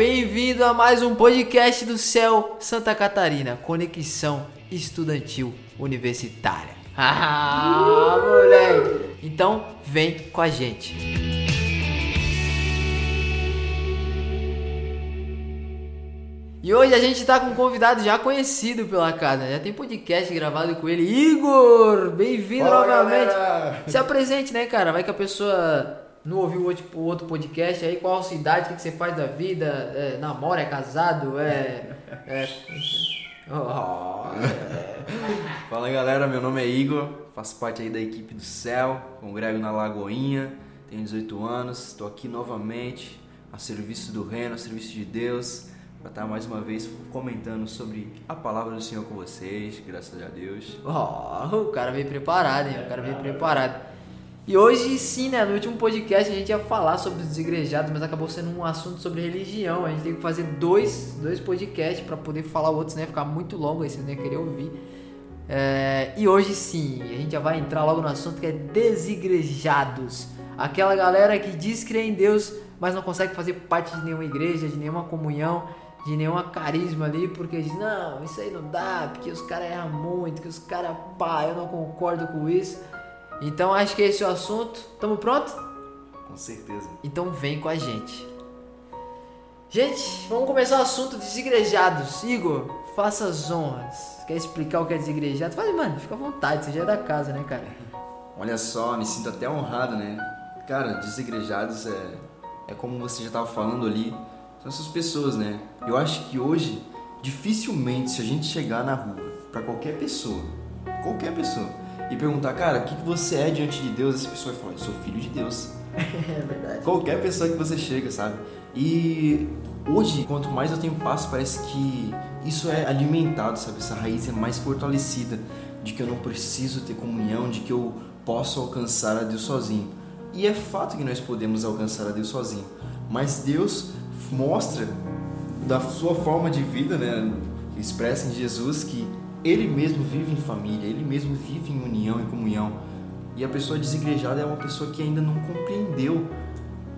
Bem-vindo a mais um podcast do Céu Santa Catarina, Conexão Estudantil Universitária. Ah, moleque! Então vem com a gente. E hoje a gente tá com um convidado já conhecido pela casa, já tem podcast gravado com ele. Igor, bem-vindo novamente. galera! Se apresente, né, cara? Vai que a pessoa não ouviu o outro, podcast aí, qual a sua idade, o que, que você faz da vida, é, namora, é casado, é. é... Oh, é. Fala galera, meu nome é Igor, faço parte aí da equipe do Céu, congrego na Lagoinha, tenho 18 anos, estou aqui novamente a serviço do Reino, a serviço de Deus, para estar mais uma vez comentando sobre a palavra do Senhor com vocês, graças a Deus. Oh, o cara veio preparado, hein? O cara veio preparado. E hoje sim, né? No último podcast a gente ia falar sobre os desigrejados, mas acabou sendo um assunto sobre religião. A gente tem que fazer dois, dois podcasts para poder falar o outro, senão ia ficar muito longo aí, vocês iam querer ouvir. É, e hoje sim, a gente já vai entrar logo no assunto que é desigrejados. Aquela galera que diz crer em Deus, mas não consegue fazer parte de nenhuma igreja, de nenhuma comunhão, de nenhuma carisma ali, porque diz, não, isso aí não dá, porque os caras erram muito, que os caras, pá, eu não concordo com isso. Então acho que esse é o assunto. Tamo pronto? Com certeza. Então vem com a gente. Gente, vamos começar o assunto desigrejados. Igor, faça as honras. Quer explicar o que é desigrejado? Fale, mano, fica à vontade, você já é da casa, né, cara? Olha só, me sinto até honrado, né? Cara, desigrejados é, é como você já estava falando ali, são essas pessoas, né? Eu acho que hoje, dificilmente, se a gente chegar na rua, para qualquer pessoa, qualquer pessoa, e perguntar, cara, o que que você é diante de Deus, essa pessoa vai falar, eu sou filho de Deus. É verdade. Qualquer pessoa que você chega, sabe? E hoje, quanto mais eu tenho passo, parece que isso é alimentado, sabe? Essa raiz é mais fortalecida de que eu não preciso ter comunhão, de que eu posso alcançar a Deus sozinho. E é fato que nós podemos alcançar a Deus sozinho, mas Deus mostra da sua forma de vida, né, expressa em Jesus que ele mesmo vive em família, ele mesmo vive em união e comunhão. E a pessoa desigrejada é uma pessoa que ainda não compreendeu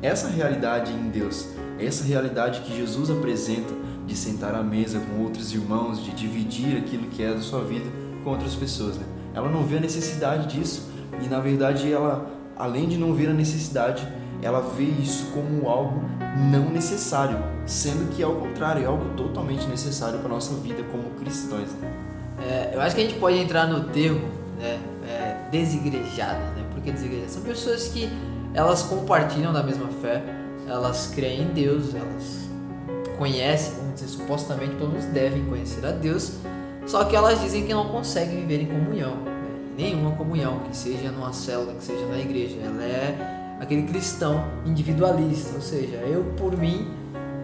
essa realidade em Deus, essa realidade que Jesus apresenta de sentar à mesa com outros irmãos, de dividir aquilo que é da sua vida com outras pessoas. Né? Ela não vê a necessidade disso e, na verdade, ela, além de não ver a necessidade, ela vê isso como algo não necessário, sendo que, ao contrário, é algo totalmente necessário para a nossa vida como cristãos. Né? É, eu acho que a gente pode entrar no termo né, é, né? Porque desigrejadas são pessoas que elas compartilham da mesma fé, elas creem em Deus, elas conhecem, vamos dizer, supostamente menos devem conhecer a Deus, só que elas dizem que não conseguem viver em comunhão, né? nenhuma comunhão, que seja numa célula, que seja na igreja. Ela é aquele cristão individualista, ou seja, eu por mim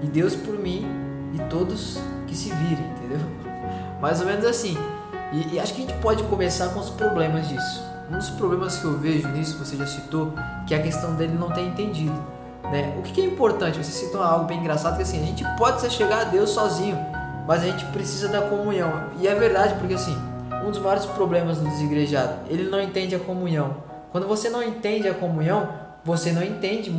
e Deus por mim e todos que se virem, entendeu? Mais ou menos assim. E, e, acho que a gente pode começar com os problemas disso. Um dos problemas que eu vejo nisso, você já citou, que é a questão dele não ter entendido. Né? O que, que é importante? Você citou algo bem engraçado, que assim, a gente pode chegar a Deus sozinho, mas a gente precisa da comunhão. E é verdade, porque assim, um dos maiores problemas do desigrejado, ele não entende a comunhão. Quando você não entende a comunhão, você não entende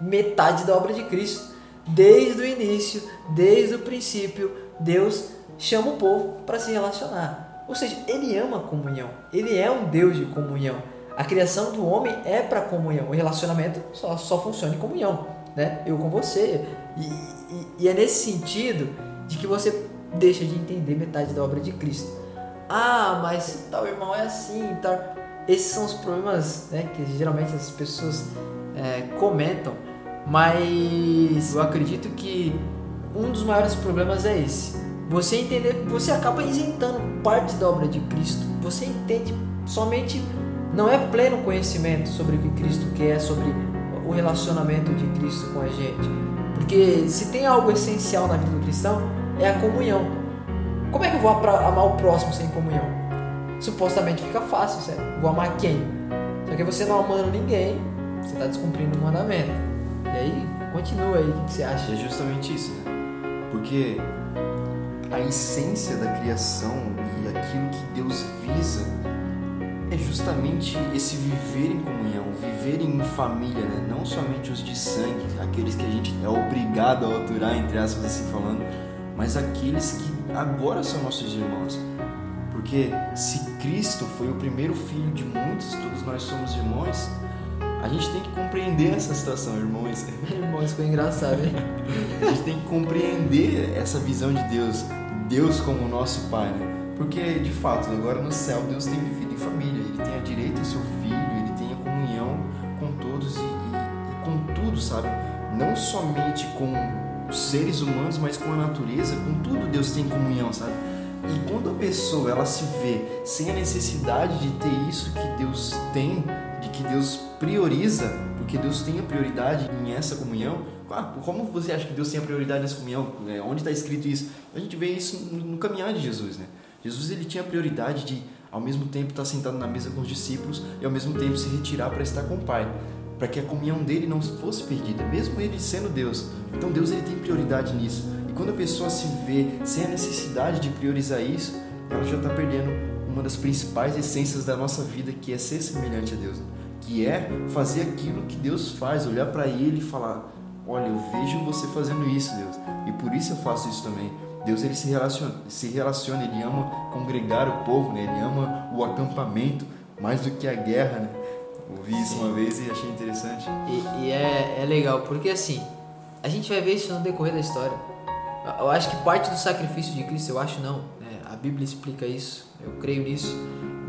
metade da obra de Cristo. Desde o início, desde o princípio, Deus chama o povo para se relacionar. Ou seja, ele ama a comunhão. Ele é um Deus de comunhão. A criação do homem é para comunhão. O relacionamento só, só funciona em comunhão. Né? Eu com você. E, e, e, é nesse sentido de que você deixa de entender metade da obra de Cristo. Ah, mas tal irmão é assim, tal. Esses são os problemas né, que geralmente as pessoas é, comentam. Mas eu acredito que um dos maiores problemas é esse você entender, você acaba isentando parte da obra de Cristo. Você entende somente não é pleno conhecimento sobre o que Cristo quer, sobre o relacionamento de Cristo com a gente. Porque se tem algo essencial na vida do cristão, é a comunhão. Como é que eu vou amar o próximo sem comunhão? Supostamente fica fácil, certo? Vou amar quem? Só que você não amando ninguém, você está descumprindo o mandamento. E aí, continua aí, o que você acha? É justamente isso, né? Porque a essência da criação e aquilo que Deus visa é justamente esse viver em comunhão, viver em família, né? Não somente os de sangue, aqueles que a gente é obrigado a aturar, entre aspas assim falando, mas aqueles que agora são nossos irmãos. Porque se Cristo foi o primeiro filho de muitos, todos nós somos irmãos, a gente tem que compreender essa situação, irmãos. Irmãos, foi engraçado, hein? a gente tem que compreender essa visão de Deus, Deus como nosso Pai, né? Porque, de fato, agora no céu Deus tem vivido em família, Ele tem a direito ao seu filho, Ele tem a comunhão com todos e, e, e com tudo, sabe? Não somente com os seres humanos, mas com a natureza, com tudo Deus tem comunhão, sabe? E quando a pessoa ela se vê sem a necessidade de ter isso que Deus tem, de que Deus prioriza, porque Deus tem a prioridade em essa comunhão, ah, como você acha que Deus tem a prioridade nessa comunhão? É, onde está escrito isso? A gente vê isso no caminhar de Jesus, né? Jesus ele tinha a prioridade de ao mesmo tempo estar sentado na mesa com os discípulos e ao mesmo tempo se retirar para estar com o Pai, para que a comunhão dele não fosse perdida, mesmo ele sendo Deus. Então Deus ele tem prioridade nisso. E quando a pessoa se vê sem a necessidade de priorizar isso, ela já está perdendo uma das principais essências da nossa vida, que é ser semelhante a Deus, que é fazer aquilo que Deus faz, olhar para Ele e falar: Olha, eu vejo você fazendo isso, Deus, e por isso eu faço isso também. Deus ele se relaciona, se relaciona, ele ama congregar o povo, né? ele ama o acampamento mais do que a guerra. Né? Ouvi isso uma vez e achei interessante. E, e é, é legal, porque assim, a gente vai ver isso no decorrer da história. Eu acho que parte do sacrifício de Cristo, eu acho não, né? a Bíblia explica isso, eu creio nisso,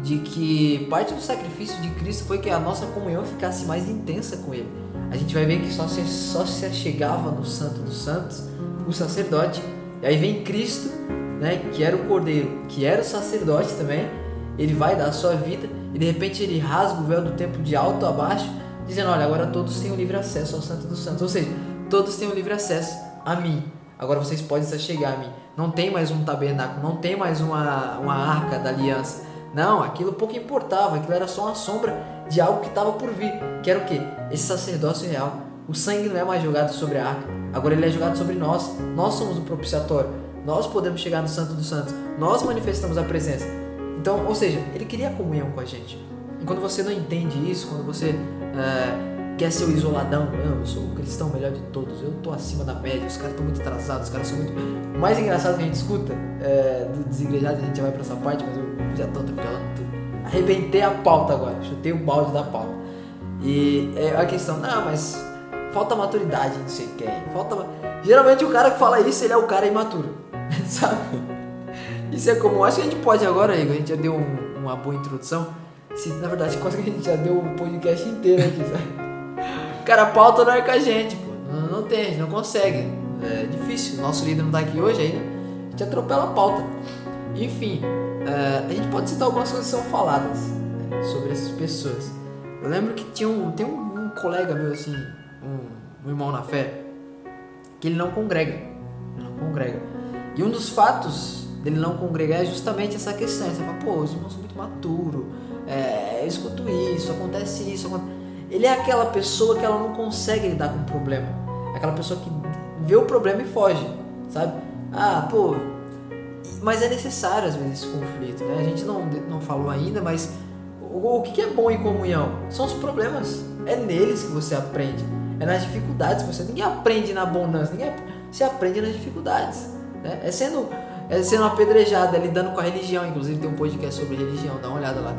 de que parte do sacrifício de Cristo foi que a nossa comunhão ficasse mais intensa com Ele. A gente vai ver que só se, só se chegava no Santo dos Santos o sacerdote e aí vem Cristo, né, que era o cordeiro, que era o sacerdote também. Ele vai dar a sua vida e de repente ele rasga o véu do templo de alto a baixo, dizendo: Olha, agora todos têm o livre acesso ao Santo dos Santos. Ou seja, todos têm o livre acesso a mim. Agora vocês podem se chegar a mim. Não tem mais um tabernáculo, não tem mais uma, uma arca da aliança. Não, aquilo pouco importava, aquilo era só uma sombra de algo que estava por vir. Que era o que? Esse sacerdócio real. O sangue não é mais jogado sobre a arca, Agora ele é jogado sobre nós. Nós somos o propiciatório. Nós podemos chegar no Santo dos Santos. Nós manifestamos a presença. Então, ou seja, ele queria comunhão com a gente. E quando você não entende isso, quando você é, quer ser o isoladão, eu sou o cristão melhor de todos, eu tô acima da média, os caras estão muito atrasados, os caras são muito. O mais engraçado que a gente escuta é, do desigrejado, a gente já vai pra essa parte, mas eu já tô atropelando. Arrebentei a pauta agora, chutei o balde da pauta. E é a questão, não, mas falta maturidade, não sei o que. Falta. Geralmente o cara que fala isso, ele é o cara imaturo. Sabe? Isso é comum. Acho que a gente pode agora, Igor. A gente já deu um, uma boa introdução. Se, na verdade, quase que a gente já deu o podcast inteiro aqui, sabe? Cara, a pauta não é com a gente, pô. Não, não tem, a gente não consegue. É difícil. Nosso líder não tá aqui hoje ainda. A gente atropela a pauta. Enfim, é, a gente pode citar algumas coisas que são faladas né, sobre essas pessoas. Eu lembro que tinha um, tem um, um colega meu assim, um, um irmão na fé, que ele não congrega. Não congrega. E um dos fatos dele não congregar é justamente essa questão. Você fala, pô, os irmãos são muito maturos, é, eu escuto isso, acontece isso. Acontece... Ele é aquela pessoa que ela não consegue lidar com o problema. É aquela pessoa que vê o problema e foge, sabe? Ah, pô, mas é necessário às vezes esse conflito, né? A gente não, não falou ainda, mas o, o que é bom em comunhão? São os problemas. É neles que você aprende. É nas dificuldades que você. Ninguém aprende na abundância, ninguém você aprende nas dificuldades. Né? É sendo é sendo apedrejado, é lidando com a religião. Inclusive tem um podcast sobre religião, dá uma olhada lá.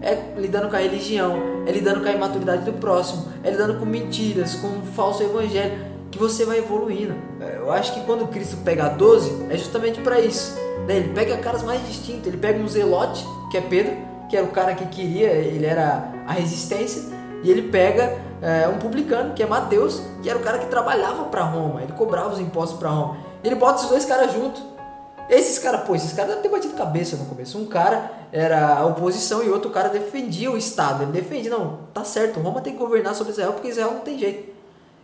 É lidando com a religião, é lidando com a imaturidade do próximo, é lidando com mentiras, com um falso evangelho, que você vai evoluindo. Eu acho que quando Cristo pega 12, é justamente para isso. Né? Ele pega caras mais distintos, ele pega um zelote, que é Pedro, que era o cara que queria, ele era a resistência, e ele pega é, um publicano, que é Mateus, que era o cara que trabalhava para Roma, ele cobrava os impostos para Roma. Ele bota esses dois caras juntos. Esses caras, pô, esses caras devem ter batido cabeça no começo. Um cara era a oposição e outro cara defendia o Estado. Ele defendia, não, tá certo, Roma tem que governar sobre Israel porque Israel não tem jeito.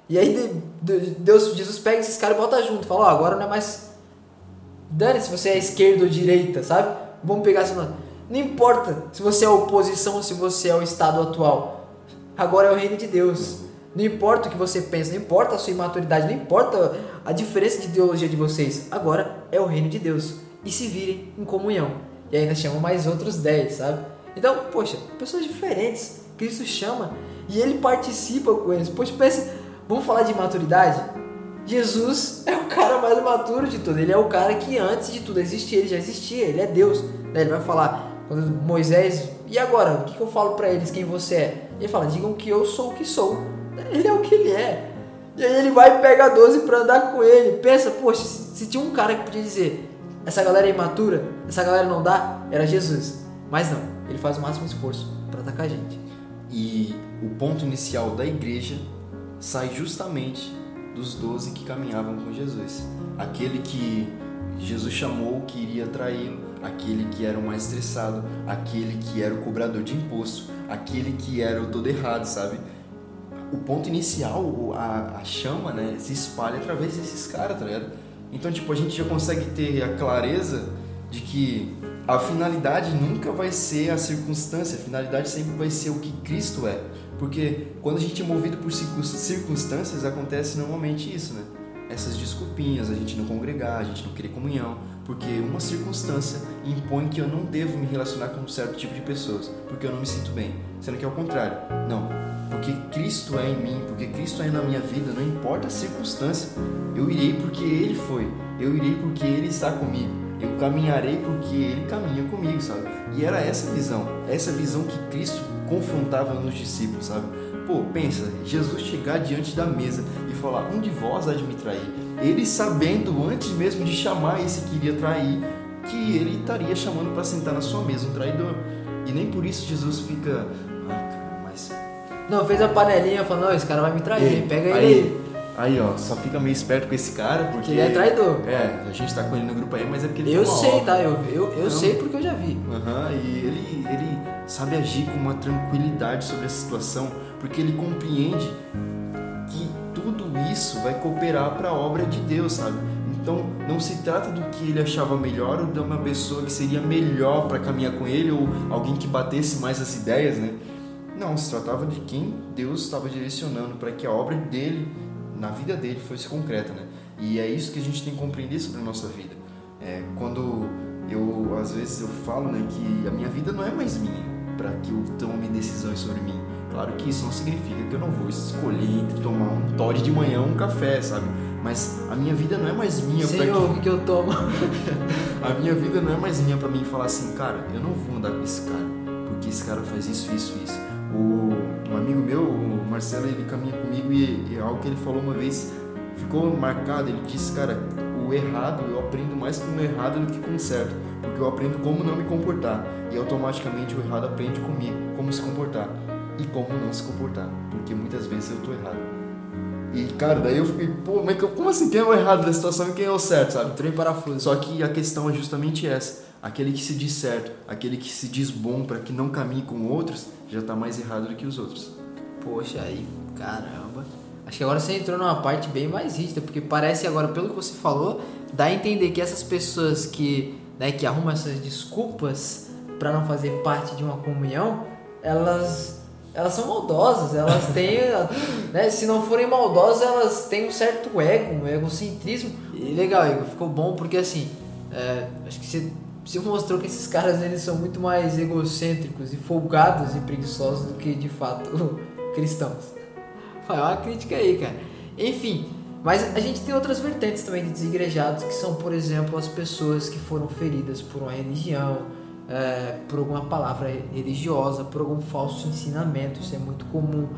E aí Deus, Jesus pega esses caras e bota junto. Fala, ó, agora não é mais. Dane se você é esquerda ou direita, sabe? Vamos pegar esse nome. Não importa se você é oposição ou se você é o Estado atual. Agora é o reino de Deus. Não importa o que você pensa, não importa a sua imaturidade, não importa a diferença de ideologia de vocês. Agora é o reino de Deus. E se virem em comunhão. E ainda chamam mais outros 10, sabe? Então, poxa, pessoas diferentes, Cristo chama e ele participa com eles. Poxa, pensa, vamos falar de maturidade? Jesus é o cara mais maturo de tudo. Ele é o cara que antes de tudo existia, ele já existia, ele é Deus. Ele vai falar, quando Moisés, e agora? O que, eu falo para eles quem você é? Ele fala, digam que eu sou o que sou. Ele é o que ele é. E aí ele vai e pega 12 para andar com ele. Pensa, poxa, se, se tinha um cara que podia dizer, essa galera é imatura, essa galera não dá, era Jesus. Mas não, ele faz o máximo esforço para atacar a gente. E o ponto inicial da igreja sai justamente dos doze que caminhavam com Jesus. Aquele que Jesus chamou que iria traí-lo, aquele que era o mais estressado, aquele que era o cobrador de imposto, aquele que era o todo errado, sabe? O ponto inicial, a, a chama, né, se espalha através desses caras, tá ligado? Então, tipo, a gente já consegue ter a clareza de que a finalidade nunca vai ser a circunstância, a finalidade sempre vai ser o que Cristo é. Porque quando a gente é movido por circunstâncias, acontece normalmente isso, né? Essas desculpinhas, a gente não congregar, a gente não querer comunhão, porque uma circunstância impõe que eu não devo me relacionar com um certo tipo de pessoas, porque eu não me sinto bem. Sendo que é o contrário. Não, porque Cristo é em mim, porque Cristo é na minha vida, não importa a circunstância. Eu irei porque Ele foi, eu irei porque Ele está comigo, eu caminharei porque Ele caminha comigo, sabe? E era essa visão, essa visão que Cristo confrontava nos discípulos, sabe? Pô, pensa, Jesus chegar diante da mesa e falar: Um de vós há de me trair. Ele sabendo, antes mesmo de chamar esse que iria trair, que ele estaria chamando para sentar na sua mesa um traidor. E nem por isso Jesus fica. Ai, cara, mas. Não, fez a panelinha falando: Não, esse cara vai me trair, pega ele aí. Aí, ó, só fica meio esperto com esse cara, porque. Ele é traidor. É, a gente tá com ele no grupo aí, mas é porque ele Eu sei, tá? Eu, eu, eu sei porque eu já vi. Aham, uhum, e ele, ele sabe agir com uma tranquilidade sobre a situação, porque ele compreende que tudo isso vai cooperar para a obra de Deus, sabe? Então não se trata do que ele achava melhor ou de uma pessoa que seria melhor para caminhar com ele ou alguém que batesse mais as ideias, né? Não, se tratava de quem Deus estava direcionando para que a obra dele, na vida dele, fosse concreta, né? E é isso que a gente tem que compreender sobre a nossa vida. É, quando eu, às vezes, eu falo né, que a minha vida não é mais minha, para que eu tome decisões sobre mim. Claro que isso não significa que eu não vou escolher entre tomar um Todd de manhã ou um café, sabe? Mas a minha vida não é mais minha para que... que eu tomo. a minha vida não é mais minha para mim falar assim, cara, eu não vou andar com esse cara, porque esse cara faz isso, isso, isso. O, um amigo meu, o Marcelo, ele caminha comigo e, e algo que ele falou uma vez ficou marcado. Ele disse, cara, o errado eu aprendo mais com o errado do que com o certo, porque eu aprendo como não me comportar e automaticamente o errado aprende comigo como se comportar e como não se comportar, porque muitas vezes eu tô errado. E cara, daí eu fiquei, pô, mas como assim quem é o errado da situação e quem é o certo, sabe? Trem parafuso. Só que a questão é justamente essa: aquele que se diz certo, aquele que se diz bom para que não caminhe com outros, já está mais errado do que os outros. Poxa, aí, caramba. Acho que agora você entrou numa parte bem mais rígida, porque parece agora, pelo que você falou, dá a entender que essas pessoas que, né, que arrumam essas desculpas para não fazer parte de uma comunhão, elas elas são maldosas, elas têm, né, se não forem maldosas, elas têm um certo ego, um egocentrismo. E legal, Igor, ficou bom porque assim, é, acho que você, você mostrou que esses caras eles são muito mais egocêntricos e folgados e preguiçosos do que de fato cristãos. Foi uma crítica aí, cara. Enfim, mas a gente tem outras vertentes também de desigrejados, que são, por exemplo, as pessoas que foram feridas por uma religião, é, por alguma palavra religiosa, por algum falso ensinamento, isso é muito comum,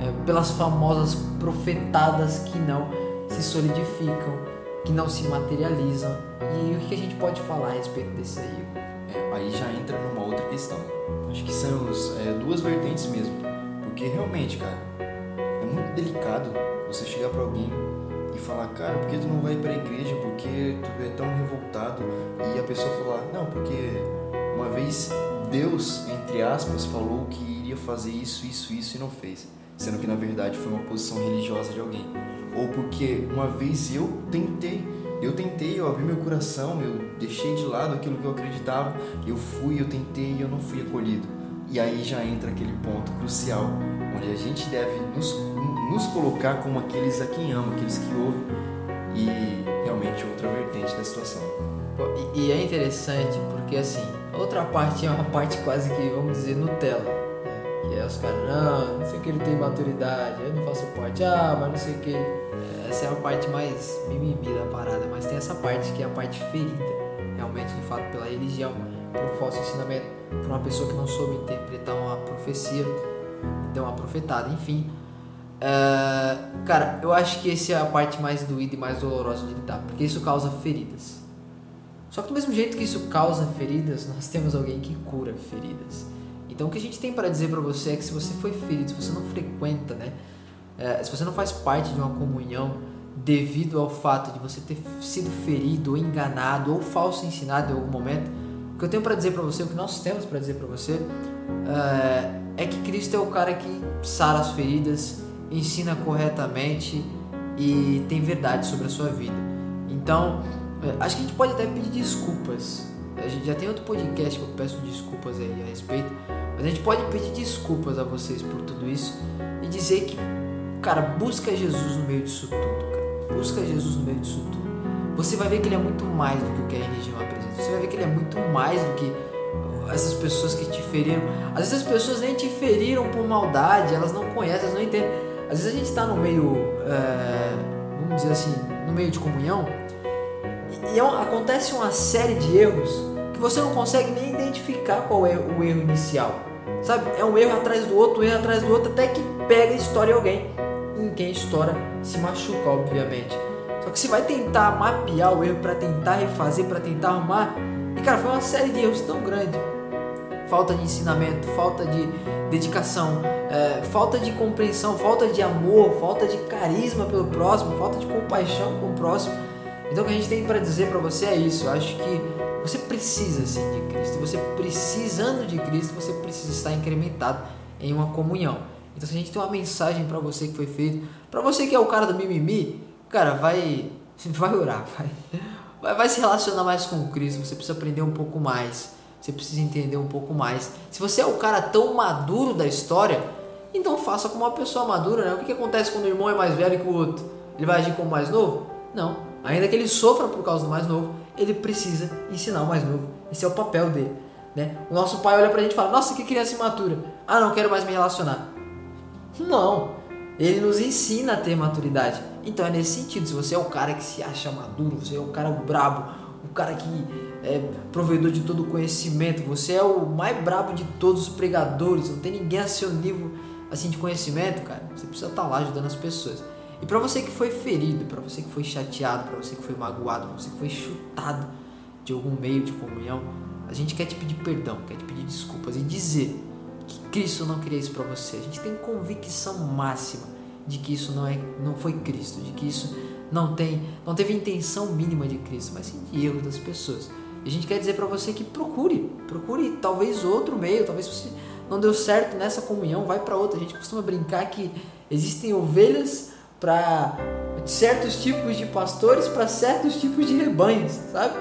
é, pelas famosas profetadas que não se solidificam, que não se materializam. E o que a gente pode falar a respeito desse aí? É, aí já entra numa outra questão. Acho que são é, duas vertentes mesmo. Porque realmente, cara, é muito delicado você chegar para alguém e falar, cara, por que tu não vai para a igreja? Porque tu é tão revoltado? E a pessoa falar, não, porque uma vez Deus, entre aspas, falou que iria fazer isso, isso, isso e não fez, sendo que na verdade foi uma posição religiosa de alguém. Ou porque uma vez eu tentei, eu tentei, eu abri meu coração, eu deixei de lado aquilo que eu acreditava, eu fui, eu tentei e eu não fui acolhido. E aí já entra aquele ponto crucial, onde a gente deve nos, nos colocar como aqueles a quem ama, aqueles que ouvem, e realmente outra vertente da situação. E, é interessante porque assim, outra parte é uma parte quase que, vamos dizer, Nutella. Que é os caras, não, não sei que ele tem maturidade, eu não faço parte, ah, mas não sei o que. Essa é a parte mais mimimi da parada, mas tem essa parte que é a parte ferida, realmente, de fato, pela religião, por falso ensinamento, por uma pessoa que não soube interpretar uma profecia, deu uma profetada, enfim. Uh, cara, eu acho que essa é a parte mais doída e mais dolorosa de lidar, porque isso causa feridas. Só que do mesmo jeito que isso causa feridas, nós temos alguém que cura feridas. Então o que a gente tem para dizer para você é que se você foi ferido, se você não frequenta, né, é, se você não faz parte de uma comunhão devido ao fato de você ter sido ferido, ou enganado, ou falso ensinado em algum momento, o que eu tenho para dizer para você, o que nós temos para dizer para você, é, é que Cristo é o cara que sara as feridas, ensina corretamente e tem verdade sobre a sua vida. Então é, acho que a gente pode até pedir desculpas. A gente já tem outro podcast que eu peço desculpas aí a respeito. Mas a gente pode pedir desculpas a vocês por tudo isso e dizer que, cara, busca Jesus no meio disso tudo, cara. Busca Jesus no meio disso tudo. Você vai ver que ele é muito mais do que o que a religião apresenta. Você vai ver que ele é muito mais do que essas pessoas que te feriram. Às vezes as pessoas nem te feriram por maldade, elas não conhecem, elas não entendem. Às vezes a gente está no meio, é, vamos dizer assim, no meio de comunhão e é acontece uma série de erros que você não consegue nem identificar qual é o erro inicial. Sabe? É um erro atrás do outro, um erro atrás do outro, até que pega e estoura alguém. Em quem estoura se machuca, obviamente. Só que você vai tentar mapear o erro para tentar refazer, para tentar arrumar. E cara, foi uma série de erros tão grande. Falta de ensinamento, falta de dedicação, é, falta de compreensão, falta de amor, falta de carisma pelo próximo, falta de compaixão com o próximo então o que a gente tem para dizer para você é isso. Eu acho que você precisa sim de Cristo. Você precisando de Cristo, você precisa estar incrementado em uma comunhão. Então se a gente tem uma mensagem para você que foi feita, para você que é o cara do mimimi, cara, vai vai orar, vai, vai vai se relacionar mais com Cristo. Você precisa aprender um pouco mais. Você precisa entender um pouco mais. Se você é o cara tão maduro da história, então faça como uma pessoa madura, né? O que, que acontece quando o irmão é mais velho que o outro? Ele vai agir como mais novo? Não Ainda que ele sofra por causa do mais novo, ele precisa ensinar o mais novo. Esse é o papel dele. Né? O nosso pai olha pra gente e fala: Nossa, que criança imatura. Ah, não quero mais me relacionar. Não. Ele nos ensina a ter maturidade. Então é nesse sentido. Se você é o cara que se acha maduro, você é o cara brabo, o cara que é provedor de todo o conhecimento, você é o mais brabo de todos os pregadores, não tem ninguém a seu nível assim de conhecimento, cara. Você precisa estar tá lá ajudando as pessoas. E para você que foi ferido, para você que foi chateado, para você que foi magoado, para você que foi chutado de algum meio de comunhão, a gente quer te pedir perdão, quer te pedir desculpas e dizer que Cristo não queria isso para você. A gente tem convicção máxima de que isso não é, não foi Cristo, de que isso não tem, não teve intenção mínima de Cristo, mas sim de erro das pessoas. E a gente quer dizer para você que procure, procure talvez outro meio, talvez você não deu certo nessa comunhão, vai para outra. A gente costuma brincar que existem ovelhas para certos tipos de pastores, para certos tipos de rebanhos, sabe?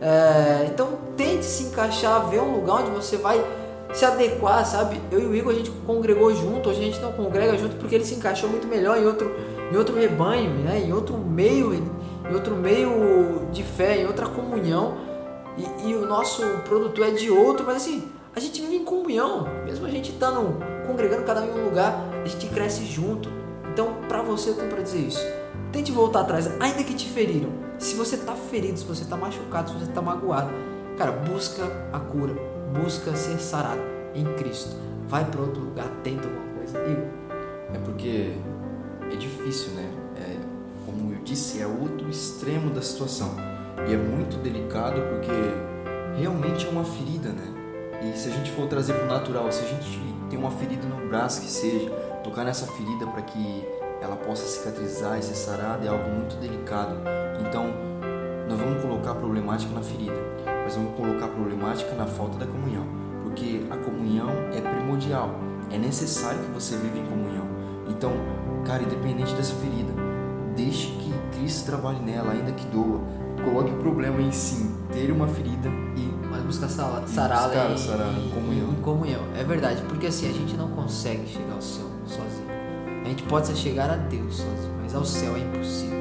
É, então tente se encaixar, ver um lugar onde você vai se adequar, sabe? Eu e o Igor a gente congregou junto, a gente não congrega junto porque ele se encaixou muito melhor em outro, em outro rebanho, né? em outro meio, em outro meio de fé, em outra comunhão. E, e o nosso produto é de outro, mas assim, a gente vive em comunhão, mesmo a gente estando congregando cada um em um lugar, a gente cresce junto. Então, para você, eu tenho para dizer isso. Tente voltar atrás, ainda que te feriram. Se você tá ferido, se você tá machucado, se você tá magoado, cara, busca a cura, busca ser sarado em Cristo. Vai para outro lugar, tenta alguma coisa. Igor. É porque é difícil, né? É, como eu disse, é outro extremo da situação. E é muito delicado porque realmente é uma ferida, né? E se a gente for trazer para o natural, se a gente tem uma ferida no braço que seja, tocar nessa ferida para que ela possa cicatrizar e ser sarada é algo muito delicado. Então, nós vamos colocar problemática na ferida, mas vamos colocar problemática na falta da comunhão, porque a comunhão é primordial, é necessário que você viva em comunhão. Então, cara, independente dessa ferida, deixe que Cristo trabalhe nela, ainda que doa. Coloque o problema em sim, ter uma ferida e mas buscar sará-la em, em, comunhão. em comunhão. É verdade, porque assim a gente não consegue chegar ao céu gente pode chegar a Deus sozinho, mas ao céu é impossível.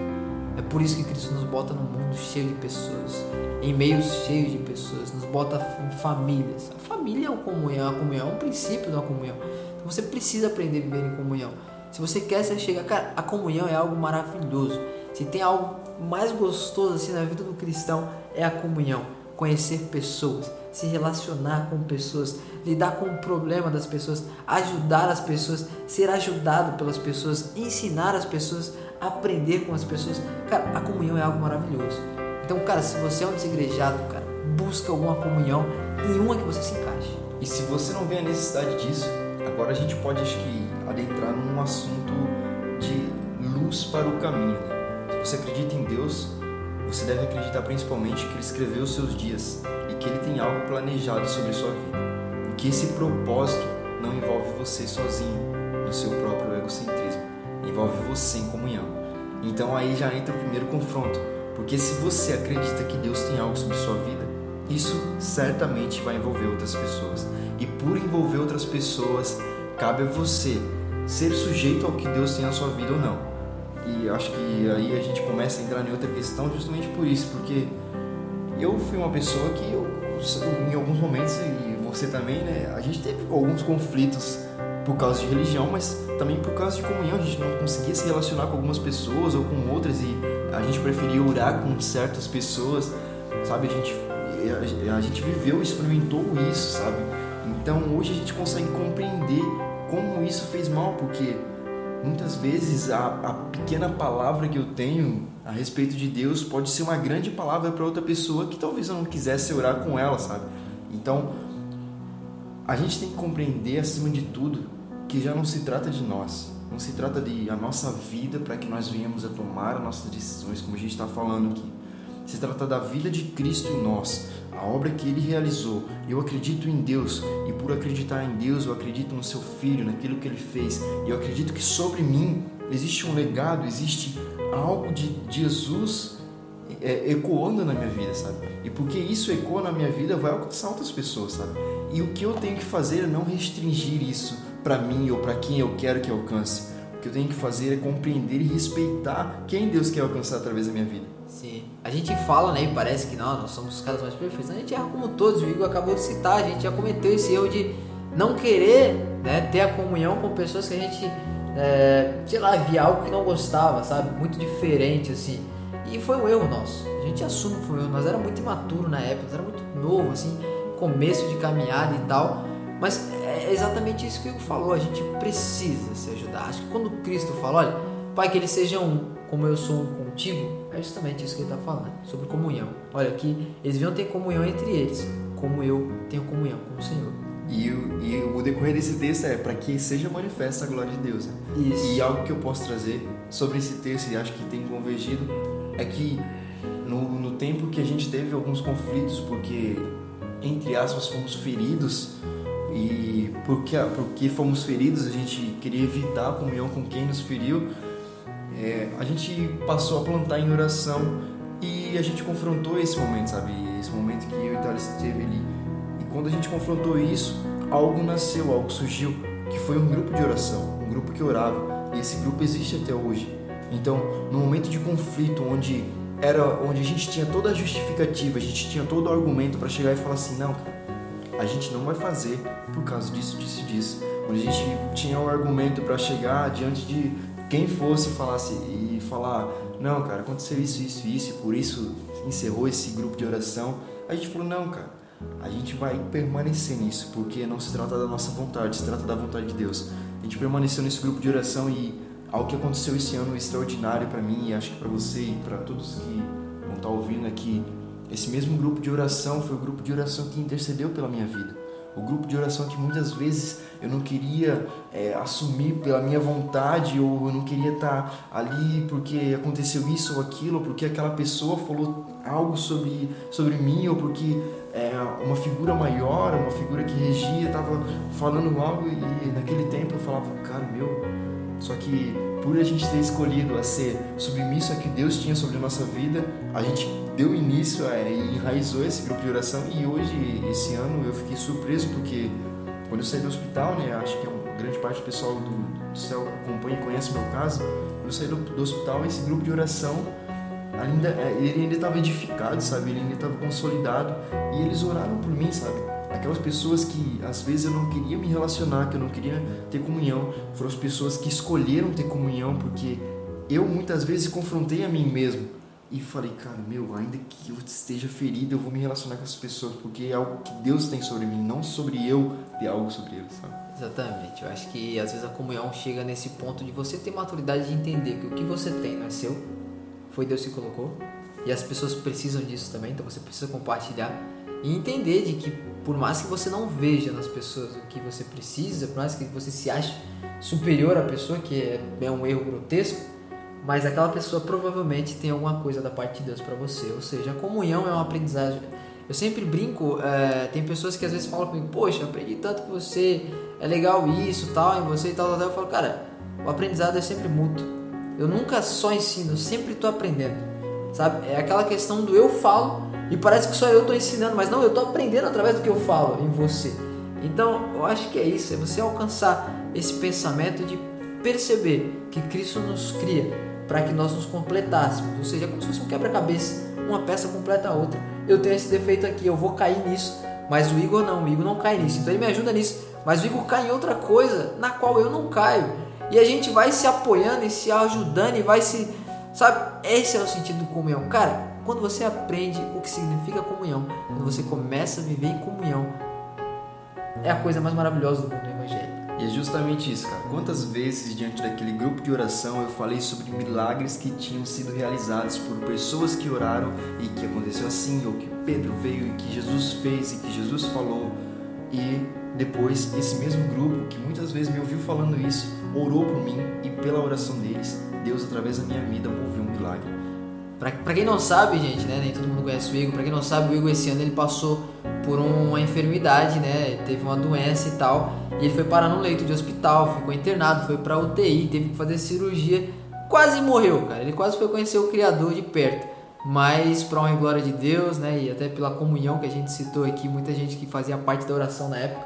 É por isso que Cristo nos bota num mundo cheio de pessoas, em meios cheios de pessoas, nos bota em famílias. A família é uma comunhão, a comunhão é um princípio da comunhão. Então você precisa aprender a viver em comunhão. Se você quer se chegar, cara, a comunhão é algo maravilhoso. Se tem algo mais gostoso assim na vida do cristão é a comunhão, conhecer pessoas, se relacionar com pessoas, lidar com o problema das pessoas, ajudar as pessoas, ser ajudado pelas pessoas, ensinar as pessoas, aprender com as pessoas. Cara, a comunhão é algo maravilhoso. Então, cara, se você é um desigrejado, cara, busca alguma comunhão em uma que você se encaixe. E se você não vê a necessidade disso, agora a gente pode, acho que, adentrar num assunto de luz para o caminho. Né? Se você acredita em Deus, você deve acreditar principalmente que Ele escreveu seus dias e que Ele tem algo planejado sobre sua vida. E que esse propósito não envolve você sozinho, no seu próprio egocentrismo, envolve você em comunhão. Então aí já entra o primeiro confronto, porque se você acredita que Deus tem algo sobre sua vida, isso certamente vai envolver outras pessoas. E por envolver outras pessoas, cabe a você ser sujeito ao que Deus tem na sua vida ou não. E acho que aí a gente começa a entrar em outra questão justamente por isso, porque eu fui uma pessoa que eu, em alguns momentos e você também, né, a gente teve alguns conflitos por causa de religião, mas também por causa de comunhão, a gente não conseguia se relacionar com algumas pessoas ou com outras e a gente preferia orar com certas pessoas, sabe? A gente a gente viveu, experimentou isso, sabe? Então hoje a gente consegue compreender como isso fez mal, porque muitas vezes a, a pequena palavra que eu tenho a respeito de Deus pode ser uma grande palavra para outra pessoa que talvez eu não quisesse orar com ela, sabe? Então a gente tem que compreender acima de tudo que já não se trata de nós, não se trata de a nossa vida para que nós venhamos a tomar as nossas decisões, como a gente está falando aqui. Se trata da vida de Cristo em nós, a obra que ele realizou. Eu acredito em Deus e por acreditar em Deus, eu acredito no seu filho, naquilo que ele fez. E eu acredito que sobre mim existe um legado, existe algo de Jesus é, ecoando na minha vida, sabe? E porque isso ecoa na minha vida, vai alcançar outras pessoas, sabe? E o que eu tenho que fazer é não restringir isso para mim ou para quem eu quero que alcance. O que eu tenho que fazer é compreender e respeitar quem Deus quer alcançar através da minha vida. Sim. A gente fala, né, e parece que não, nós somos os caras mais perfeitos. A gente erra como todos, o Igor acabou de citar, a gente já cometeu esse erro de não querer né, ter a comunhão com pessoas que a gente, é, sei lá, via algo que não gostava, sabe? Muito diferente, assim. E foi um erro nosso. A gente assume que foi um erro. Nós era muito imaturo na época, nós era muito novo, assim, começo de caminhada e tal. Mas é exatamente isso que o Igor falou, a gente precisa se ajudar. Acho que quando Cristo fala, olha, Pai, que eles sejam um, como eu sou um contigo, é justamente isso que ele está falando, sobre comunhão. Olha, que eles deviam ter comunhão entre eles, como eu tenho comunhão com o Senhor. E, e o decorrer desse texto é para que seja manifesta a glória de Deus. Né? Isso. E algo que eu posso trazer sobre esse texto, e acho que tem convergido, é que no, no tempo que a gente teve alguns conflitos, porque, entre aspas, fomos feridos, e porque, porque fomos feridos, a gente queria evitar a comunhão com quem nos feriu, é, a gente passou a plantar em oração e a gente confrontou esse momento, sabe? Esse momento que eu e Thales esteve ali. E quando a gente confrontou isso, algo nasceu, algo surgiu, que foi um grupo de oração, um grupo que orava. E esse grupo existe até hoje. Então, no momento de conflito, onde era onde a gente tinha toda a justificativa, a gente tinha todo o argumento para chegar e falar assim, não, a gente não vai fazer por causa disso, disso, disso. Onde a gente tinha o argumento para chegar diante de quem fosse falasse e falar, não, cara, aconteceu isso, isso, isso, e por isso encerrou esse grupo de oração, a gente falou, não, cara, a gente vai permanecer nisso, porque não se trata da nossa vontade, se trata da vontade de Deus. A gente permaneceu nesse grupo de oração e algo que aconteceu esse ano extraordinário para mim e acho que para você e para todos que vão estar tá ouvindo aqui, esse mesmo grupo de oração foi o grupo de oração que intercedeu pela minha vida o grupo de oração que muitas vezes eu não queria é, assumir pela minha vontade ou eu não queria estar ali porque aconteceu isso ou aquilo, ou porque aquela pessoa falou algo sobre, sobre mim ou porque é, uma figura maior, uma figura que regia estava falando algo e naquele tempo eu falava, cara, meu, só que por a gente ter escolhido a ser submisso a que Deus tinha sobre a nossa vida, a gente deu início é, e enraizou esse grupo de oração e hoje, esse ano, eu fiquei surpreso porque quando eu saí do hospital, né, acho que uma grande parte do pessoal do, do céu acompanha e conhece o meu caso, eu saí do, do hospital esse grupo de oração ainda, é, ele ainda estava edificado, sabe? Ele ainda estava consolidado. E eles oraram por mim, sabe? Aquelas pessoas que às vezes eu não queria me relacionar, que eu não queria ter comunhão, foram as pessoas que escolheram ter comunhão porque eu muitas vezes confrontei a mim mesmo e falei, cara, meu, ainda que eu esteja ferido, eu vou me relacionar com essas pessoas porque é algo que Deus tem sobre mim, não sobre eu ter algo sobre eles, sabe? Exatamente. Eu acho que às vezes a comunhão chega nesse ponto de você ter maturidade de entender que o que você tem não é seu, foi Deus que colocou e as pessoas precisam disso também, então você precisa compartilhar e entender de que por mais que você não veja nas pessoas o que você precisa, por mais que você se ache superior à pessoa, que é, é um erro grotesco, mas aquela pessoa provavelmente tem alguma coisa da parte de Deus para você. Ou seja, a comunhão é uma aprendizagem. Eu sempre brinco, é, tem pessoas que às vezes falam comigo, poxa, aprendi tanto com você, é legal isso, tal, em você e tal, tal. Eu falo, cara, o aprendizado é sempre mútuo. Eu nunca só ensino, eu sempre estou aprendendo, sabe? É aquela questão do eu falo e parece que só eu estou ensinando, mas não, eu estou aprendendo através do que eu falo em você. Então, eu acho que é isso, é você alcançar esse pensamento de perceber que Cristo nos cria para que nós nos completássemos, ou seja, como se fosse um quebra-cabeça, uma peça completa a outra. Eu tenho esse defeito aqui, eu vou cair nisso, mas o Igor não, o Igor não cai nisso, então ele me ajuda nisso, mas o Igor cai em outra coisa na qual eu não caio. E a gente vai se apoiando e se ajudando e vai se. Sabe? Esse é o sentido do comunhão. Cara, quando você aprende o que significa comunhão, quando você começa a viver em comunhão, é a coisa mais maravilhosa do mundo do Evangelho. E é justamente isso, cara. Quantas vezes diante daquele grupo de oração eu falei sobre milagres que tinham sido realizados por pessoas que oraram e que aconteceu assim, ou que Pedro veio e que Jesus fez e que Jesus falou. E depois esse mesmo grupo que muitas vezes me ouviu falando isso, orou por mim e pela oração deles, Deus através da minha vida moveu um milagre. Pra, quem não sabe, gente, né? Nem todo mundo conhece o Igor. Pra quem não sabe, o Igor esse ano ele passou por uma enfermidade, né? Ele teve uma doença e tal. E ele foi parar no leito de hospital, ficou internado, foi pra UTI, teve que fazer cirurgia. Quase morreu, cara. Ele quase foi conhecer o Criador de perto. Mas, pra honra e glória de Deus, né? E até pela comunhão que a gente citou aqui, muita gente que fazia parte da oração na época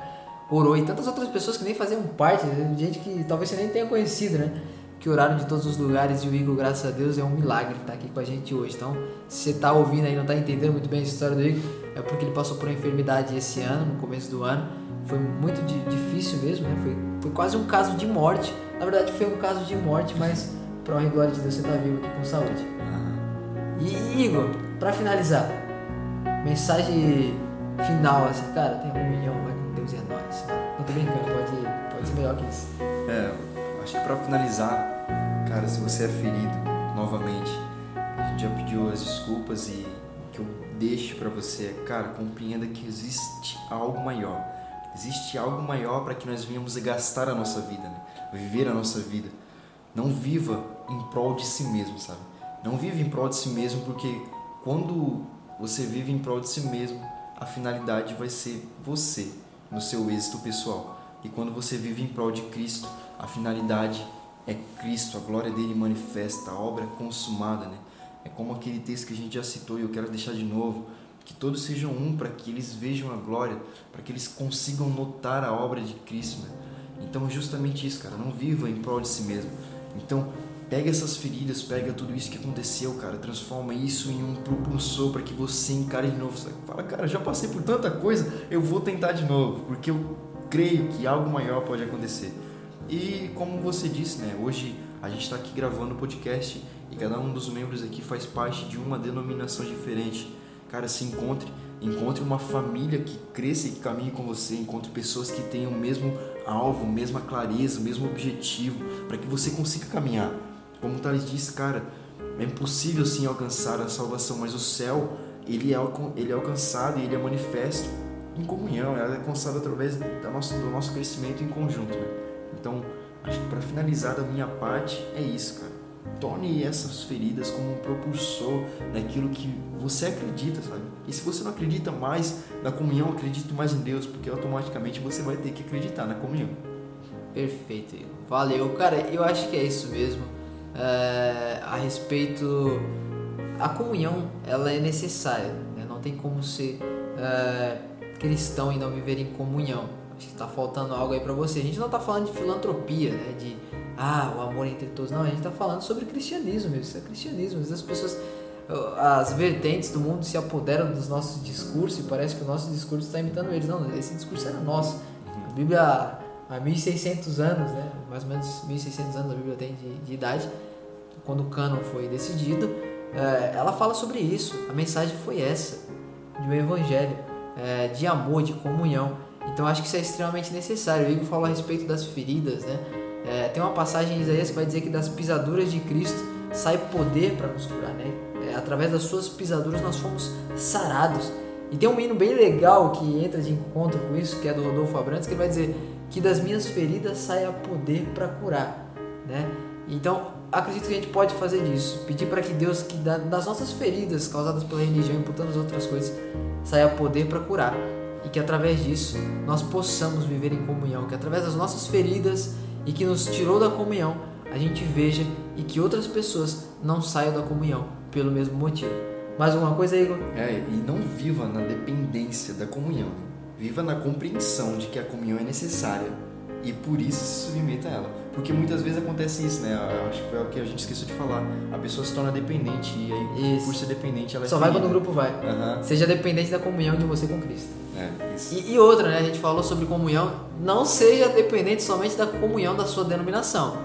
orou. E tantas outras pessoas que nem faziam parte, gente que talvez você nem tenha conhecido, né? Que oraram de todos os lugares e o Igor, graças a Deus, é um milagre estar tá aqui com a gente hoje. Então, se você está ouvindo aí e não está entendendo muito bem a história do Igor, é porque ele passou por uma enfermidade esse ano, no começo do ano. Foi muito difícil mesmo, né? Foi, foi quase um caso de morte. Na verdade, foi um caso de morte, mas, para honra e glória de Deus, você está vivo aqui com saúde. E, Igor, para finalizar, mensagem final, assim, cara, tem um milhão, vai com Deus e é nóis. Não tô brincando, pode, pode ser melhor que isso. É, que para finalizar, Cara, se você é ferido, novamente, a gente já pediu as desculpas e que eu deixo para você cara, compreenda que existe algo maior. Existe algo maior para que nós venhamos gastar a nossa vida, né? viver a nossa vida. Não viva em prol de si mesmo, sabe? Não vive em prol de si mesmo, porque quando você vive em prol de si mesmo, a finalidade vai ser você, no seu êxito pessoal. E quando você vive em prol de Cristo, a finalidade é Cristo, a glória dele manifesta, a obra consumada, né? É como aquele texto que a gente já citou e eu quero deixar de novo, que todos sejam um para que eles vejam a glória, para que eles consigam notar a obra de Cristo, né? Então, justamente isso, cara, não viva em prol de si mesmo. Então, pega essas feridas, pega tudo isso que aconteceu, cara, transforma isso em um propulsor para que você encare de novo. Fala, cara, já passei por tanta coisa, eu vou tentar de novo, porque eu creio que algo maior pode acontecer. E como você disse, né, hoje a gente está aqui gravando o podcast e cada um dos membros aqui faz parte de uma denominação diferente. Cara, se encontre, encontre uma família que cresça e que caminhe com você, encontre pessoas que tenham o mesmo alvo, mesma clareza, o mesmo objetivo, para que você consiga caminhar. Como o Thales disse, cara, é impossível sim alcançar a salvação, mas o céu, ele é, ele é alcançado e ele é manifesto em comunhão, é alcançado através do nosso, do nosso crescimento em conjunto. Né? Então, acho que para finalizar da minha parte é isso, cara. Torne essas feridas como um propulsor daquilo que você acredita, sabe? E se você não acredita mais na comunhão, acredite mais em Deus, porque automaticamente você vai ter que acreditar na comunhão. Perfeito, valeu, cara. Eu acho que é isso mesmo. É, a respeito, a comunhão, ela é necessária. Né? Não tem como ser é, cristão e não viver em comunhão acho que está faltando algo aí para você. A gente não está falando de filantropia, né? De ah, o amor entre todos. Não, a gente está falando sobre cristianismo mesmo. Isso é cristianismo. Às vezes as pessoas as vertentes do mundo se apoderam dos nossos discursos e parece que o nosso discurso está imitando eles. Não, esse discurso era nosso. A Bíblia há 1600 anos, né? mais ou menos 1600 anos a Bíblia tem de, de idade, quando o cânon foi decidido, é, ela fala sobre isso. A mensagem foi essa, de um evangelho, é, de amor, de comunhão. Então acho que isso é extremamente necessário. O Igor falou a respeito das feridas, né? É, tem uma passagem em Isaías que vai dizer que das pisaduras de Cristo sai poder para nos curar, né? É, através das suas pisaduras nós fomos sarados. E tem um hino bem legal que entra de encontro com isso, que é do Rodolfo Abrantes, que ele vai dizer que das minhas feridas saia poder para curar, né? Então, acredito que a gente pode fazer disso, pedir para que Deus, que das nossas feridas causadas pela religião e por tantas outras coisas, saia poder para curar. E que através disso nós possamos viver em comunhão, que através das nossas feridas e que nos tirou da comunhão, a gente veja e que outras pessoas não saiam da comunhão pelo mesmo motivo. Mais alguma coisa, Igor? É, e não viva na dependência da comunhão. Viva na compreensão de que a comunhão é necessária e por isso se submeta a ela. Porque muitas vezes acontece isso, né? Eu acho que foi o que a gente esqueceu de falar. A pessoa se torna dependente e aí, isso. por ser dependente, ela é Só vai quando o grupo vai. Uhum. Seja dependente da comunhão de você com Cristo. É, isso. E, e, outra, né? A gente falou sobre comunhão. Não seja dependente somente da comunhão da sua denominação.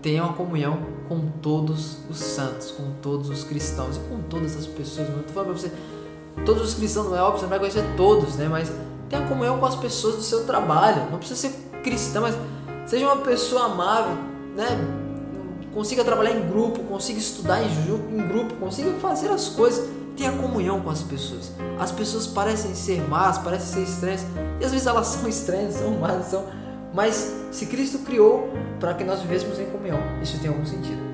Tenha uma comunhão com todos os santos, com todos os cristãos e com todas as pessoas. Eu tô falando pra você, todos os cristãos, não é óbvio, você não vai conhecer todos, né? Mas tenha comunhão com as pessoas do seu trabalho. Não precisa ser cristão, mas seja uma pessoa amável, né? Consiga trabalhar em grupo, consiga estudar em, em grupo, consiga fazer as coisas. Tenha comunhão com as pessoas. As pessoas parecem ser más, parecem ser estranhas, e às vezes elas são estranhas, são más, são. Mas se Cristo criou para que nós vivêssemos em comunhão, isso tem algum sentido.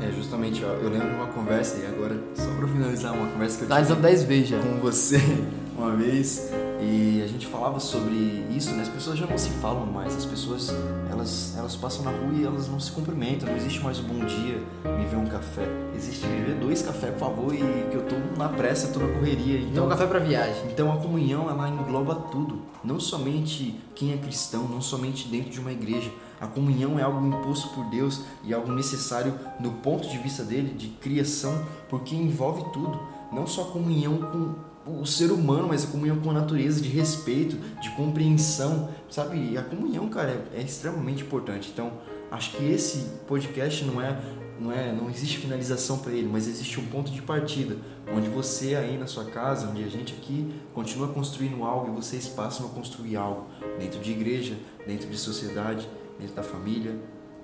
É, justamente, ó, eu lembro de uma conversa, e agora, só para finalizar, uma conversa que eu tá tive 10 vezes já. com você uma vez, e a gente falava sobre isso, né? As pessoas já não se falam mais, as pessoas elas, elas passam na rua e elas não se cumprimentam, não existe mais o bom dia, me vê um café. Existe me vê dois cafés, por favor, e que eu tô na pressa, tô na correria. Então, um café para viagem. Então a comunhão ela engloba tudo, não somente quem é cristão, não somente dentro de uma igreja. A comunhão é algo imposto por Deus e algo necessário no ponto de vista dele de criação, porque envolve tudo, não só a comunhão com o ser humano, mas a comunhão com a natureza, de respeito, de compreensão, sabe? E a comunhão, cara, é, é extremamente importante. Então, acho que esse podcast não é não é, não existe finalização para ele, mas existe um ponto de partida, onde você aí na sua casa, onde a gente aqui continua construindo algo e vocês passam a construir algo dentro de igreja, dentro de sociedade, dentro da família,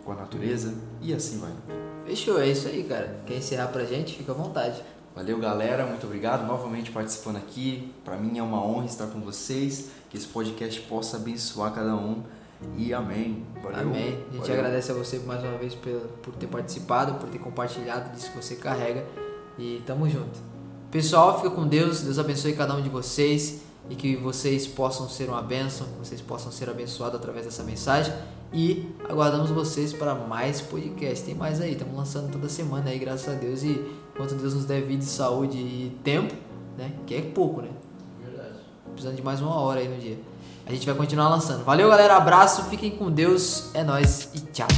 com a natureza e assim vai. Fechou, é isso aí, cara. Quer encerrar pra gente? Fica à vontade. Valeu, galera. Muito obrigado novamente participando aqui. Para mim é uma honra estar com vocês. Que esse podcast possa abençoar cada um. E amém. Valeu. Amém. A gente Valeu. agradece a você mais uma vez por, por ter participado, por ter compartilhado disso que você carrega. E tamo junto. Pessoal, fica com Deus. Deus abençoe cada um de vocês e que vocês possam ser uma bênção, que vocês possam ser abençoados através dessa mensagem. E aguardamos vocês para mais podcast. Tem mais aí, estamos lançando toda semana aí, graças a Deus. E quanto Deus nos der vida, saúde e tempo, né? Que é pouco, né? Verdade. Precisando de mais uma hora aí no dia. A gente vai continuar lançando. Valeu, galera. Abraço, fiquem com Deus. É nós e tchau.